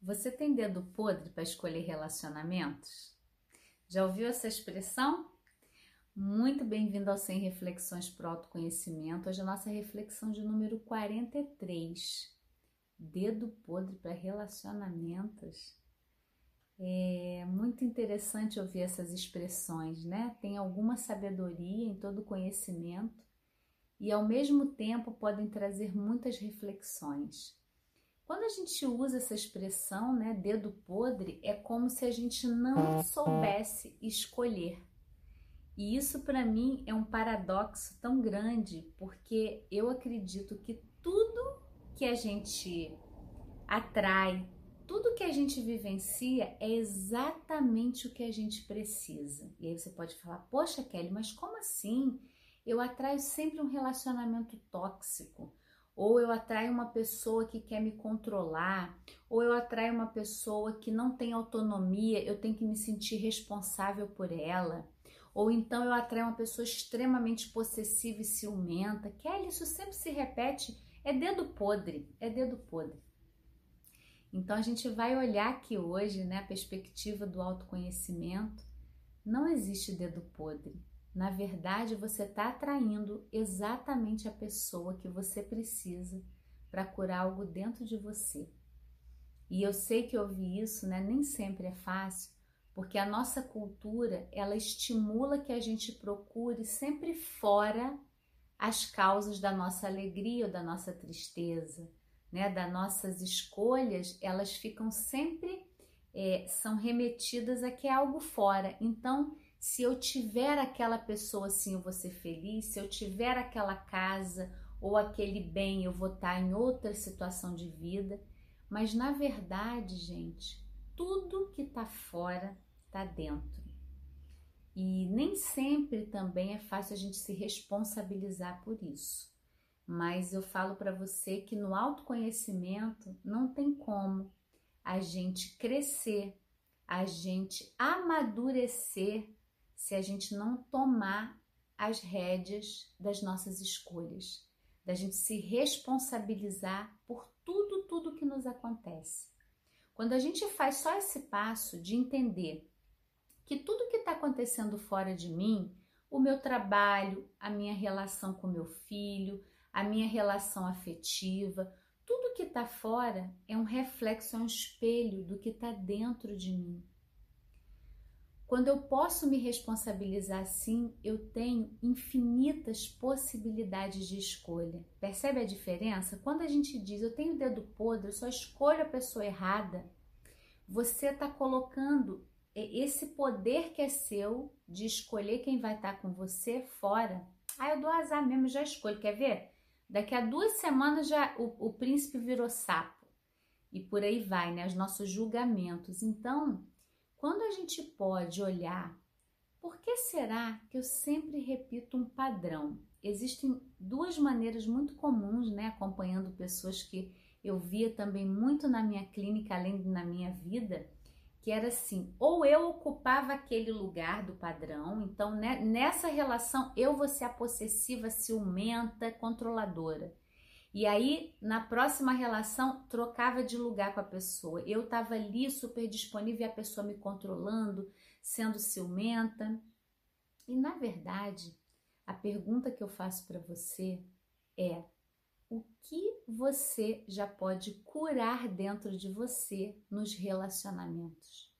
Você tem dedo podre para escolher relacionamentos? Já ouviu essa expressão? Muito bem-vindo ao 100 Reflexões para o Autoconhecimento. Hoje a nossa reflexão de número 43. Dedo podre para relacionamentos. É muito interessante ouvir essas expressões, né? Tem alguma sabedoria em todo conhecimento e ao mesmo tempo podem trazer muitas reflexões. Quando a gente usa essa expressão, né, dedo podre, é como se a gente não soubesse escolher. E isso para mim é um paradoxo tão grande, porque eu acredito que tudo que a gente atrai, tudo que a gente vivencia é exatamente o que a gente precisa. E aí você pode falar: "Poxa, Kelly, mas como assim? Eu atraio sempre um relacionamento tóxico." Ou eu atraio uma pessoa que quer me controlar, ou eu atraio uma pessoa que não tem autonomia, eu tenho que me sentir responsável por ela, ou então eu atraio uma pessoa extremamente possessiva e ciumenta. Kelly, isso sempre se repete, é dedo podre, é dedo podre. Então a gente vai olhar aqui hoje, né, a perspectiva do autoconhecimento. Não existe dedo podre. Na verdade, você está atraindo exatamente a pessoa que você precisa para curar algo dentro de você. E eu sei que ouvir isso né, nem sempre é fácil, porque a nossa cultura ela estimula que a gente procure sempre fora as causas da nossa alegria ou da nossa tristeza, né, das nossas escolhas, elas ficam sempre é, são remetidas a que é algo fora. Então se eu tiver aquela pessoa assim, eu vou ser feliz. Se eu tiver aquela casa ou aquele bem, eu vou estar em outra situação de vida. Mas na verdade, gente, tudo que está fora está dentro. E nem sempre também é fácil a gente se responsabilizar por isso. Mas eu falo para você que no autoconhecimento não tem como a gente crescer, a gente amadurecer se a gente não tomar as rédeas das nossas escolhas, da gente se responsabilizar por tudo, tudo que nos acontece. Quando a gente faz só esse passo de entender que tudo que está acontecendo fora de mim, o meu trabalho, a minha relação com meu filho, a minha relação afetiva, tudo que está fora é um reflexo, é um espelho do que está dentro de mim. Quando eu posso me responsabilizar assim, eu tenho infinitas possibilidades de escolha. Percebe a diferença? Quando a gente diz eu tenho dedo podre, eu só escolho a pessoa errada, você está colocando esse poder que é seu de escolher quem vai estar tá com você fora. Ah, eu dou azar mesmo, já escolho. Quer ver? Daqui a duas semanas já o, o príncipe virou sapo. E por aí vai, né? Os nossos julgamentos. Então, quando a gente pode olhar, por que será que eu sempre repito um padrão? Existem duas maneiras muito comuns, né, acompanhando pessoas que eu via também muito na minha clínica, além de na minha vida, que era assim: ou eu ocupava aquele lugar do padrão, então né, nessa relação eu vou ser a possessiva, ciumenta, controladora. E aí, na próxima relação, trocava de lugar com a pessoa. Eu estava ali super disponível e a pessoa me controlando, sendo ciumenta. E na verdade, a pergunta que eu faço para você é: o que você já pode curar dentro de você nos relacionamentos?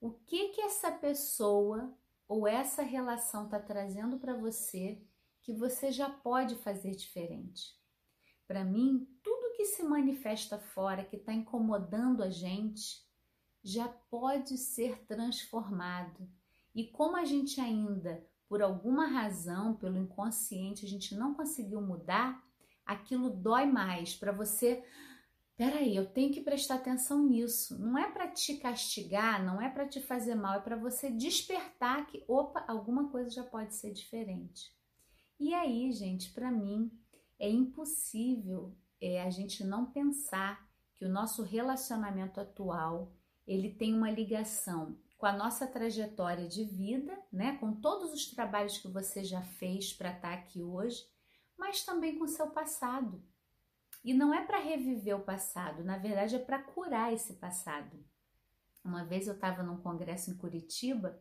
O que que essa pessoa ou essa relação está trazendo para você que você já pode fazer diferente? Para mim, tudo que se manifesta fora, que está incomodando a gente, já pode ser transformado. E como a gente ainda, por alguma razão, pelo inconsciente, a gente não conseguiu mudar, aquilo dói mais para você. Peraí, eu tenho que prestar atenção nisso. Não é para te castigar, não é para te fazer mal, é para você despertar que, opa, alguma coisa já pode ser diferente. E aí, gente, para mim, é impossível é, a gente não pensar que o nosso relacionamento atual ele tem uma ligação com a nossa trajetória de vida, né, com todos os trabalhos que você já fez para estar tá aqui hoje, mas também com o seu passado. E não é para reviver o passado, na verdade é para curar esse passado. Uma vez eu estava num congresso em Curitiba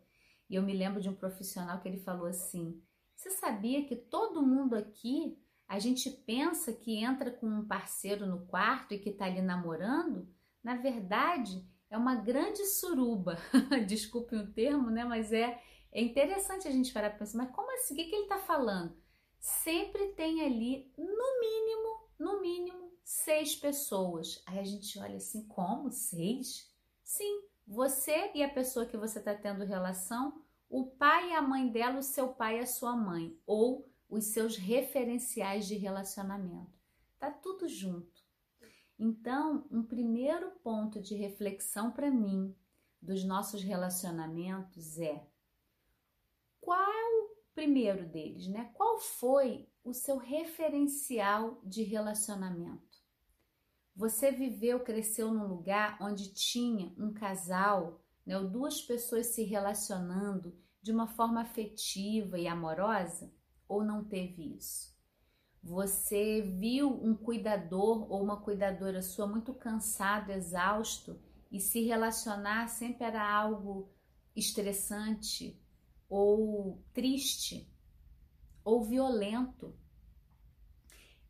e eu me lembro de um profissional que ele falou assim: Você sabia que todo mundo aqui, a gente pensa que entra com um parceiro no quarto e que está ali namorando? Na verdade, é uma grande suruba. Desculpe o termo, né? Mas é, é interessante a gente parar para pensar: mas como assim? O que, que ele está falando? Sempre tem ali, no mínimo, no mínimo, seis pessoas. Aí a gente olha assim: como? Seis? Sim, você e a pessoa que você está tendo relação, o pai e a mãe dela, o seu pai e a sua mãe, ou os seus referenciais de relacionamento. Tá tudo junto. Então, um primeiro ponto de reflexão para mim dos nossos relacionamentos é qual primeiro deles, né? Qual foi o seu referencial de relacionamento? Você viveu, cresceu num lugar onde tinha um casal, né, ou duas pessoas se relacionando de uma forma afetiva e amorosa? Ou não teve isso? Você viu um cuidador ou uma cuidadora sua muito cansado, exausto e se relacionar sempre era algo estressante ou triste ou violento?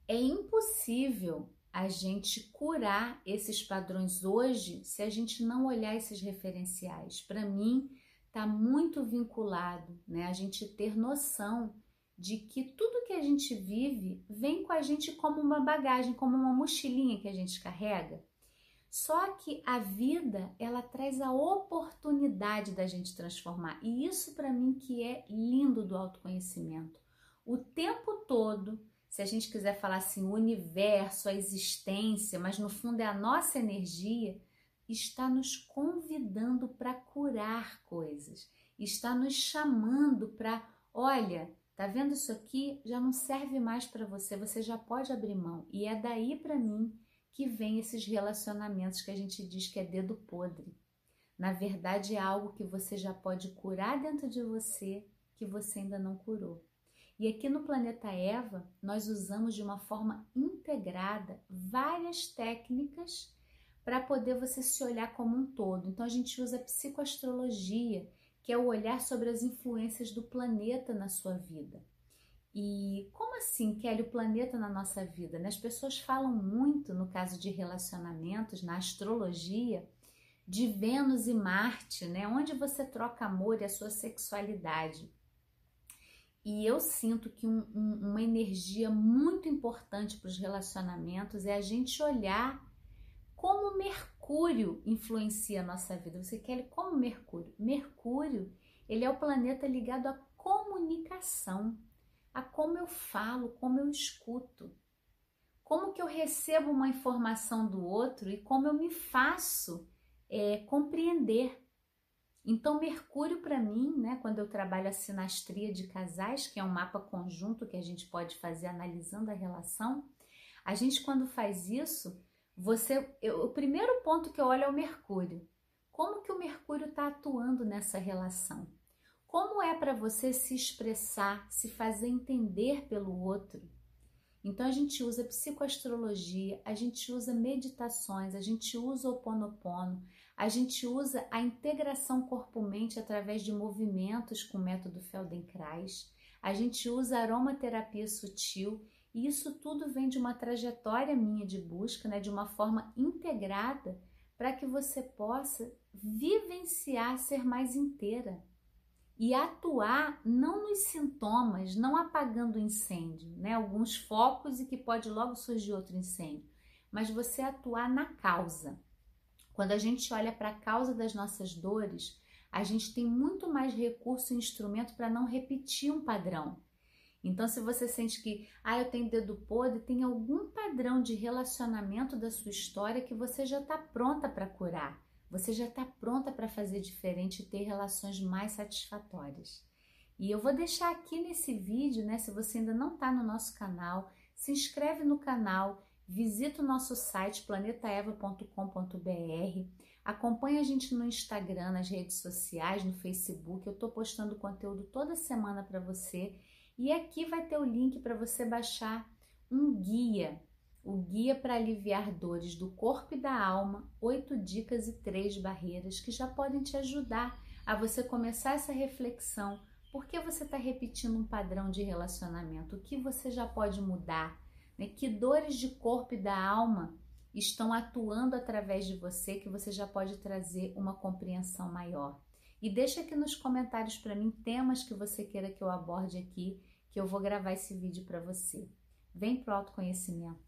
É impossível a gente curar esses padrões hoje se a gente não olhar esses referenciais. Para mim, está muito vinculado, né? A gente ter noção de que tudo que a gente vive vem com a gente como uma bagagem, como uma mochilinha que a gente carrega. Só que a vida, ela traz a oportunidade da gente transformar. E isso para mim que é lindo do autoconhecimento. O tempo todo se a gente quiser falar assim, o universo, a existência, mas no fundo é a nossa energia, está nos convidando para curar coisas, está nos chamando para, olha, tá vendo isso aqui? Já não serve mais para você, você já pode abrir mão. E é daí para mim que vem esses relacionamentos que a gente diz que é dedo podre. Na verdade, é algo que você já pode curar dentro de você que você ainda não curou. E aqui no planeta Eva, nós usamos de uma forma integrada várias técnicas para poder você se olhar como um todo. Então a gente usa psicoastrologia, que é o olhar sobre as influências do planeta na sua vida. E como assim, Kelly, o planeta na nossa vida? Né? As pessoas falam muito, no caso de relacionamentos, na astrologia, de Vênus e Marte, né? onde você troca amor e a sua sexualidade. E eu sinto que um, um, uma energia muito importante para os relacionamentos é a gente olhar como Mercúrio influencia a nossa vida. Você quer como Mercúrio? Mercúrio, ele é o planeta ligado à comunicação, a como eu falo, como eu escuto, como que eu recebo uma informação do outro e como eu me faço é, compreender. Então, Mercúrio, para mim, né, quando eu trabalho a sinastria de casais, que é um mapa conjunto que a gente pode fazer analisando a relação, a gente, quando faz isso, você. Eu, o primeiro ponto que eu olho é o Mercúrio. Como que o Mercúrio está atuando nessa relação? Como é para você se expressar, se fazer entender pelo outro? Então a gente usa psicoastrologia, a gente usa meditações, a gente usa o Ponopono, a gente usa a integração corpo-mente através de movimentos com o método Feldenkrais. A gente usa aromaterapia sutil e isso tudo vem de uma trajetória minha de busca, né, de uma forma integrada para que você possa vivenciar ser mais inteira e atuar não nos sintomas, não apagando o incêndio, né? Alguns focos e que pode logo surgir outro incêndio, mas você atuar na causa. Quando a gente olha para a causa das nossas dores, a gente tem muito mais recurso e instrumento para não repetir um padrão. Então, se você sente que, ah, eu tenho dedo podre, tem algum padrão de relacionamento da sua história que você já está pronta para curar. Você já está pronta para fazer diferente e ter relações mais satisfatórias. E eu vou deixar aqui nesse vídeo, né? Se você ainda não está no nosso canal, se inscreve no canal, visita o nosso site planetaeva.com.br, acompanha a gente no Instagram, nas redes sociais, no Facebook. Eu estou postando conteúdo toda semana para você e aqui vai ter o link para você baixar um guia. o Guia para Aliviar Dores do Corpo e da Alma, oito dicas e três barreiras que já podem te ajudar a você começar essa reflexão. Por que você está repetindo um padrão de relacionamento? O que você já pode mudar? Né? Que dores de corpo e da alma estão atuando através de você que você já pode trazer uma compreensão maior? E deixa aqui nos comentários para mim temas que você queira que eu aborde aqui, que eu vou gravar esse vídeo para você. Vem pro autoconhecimento.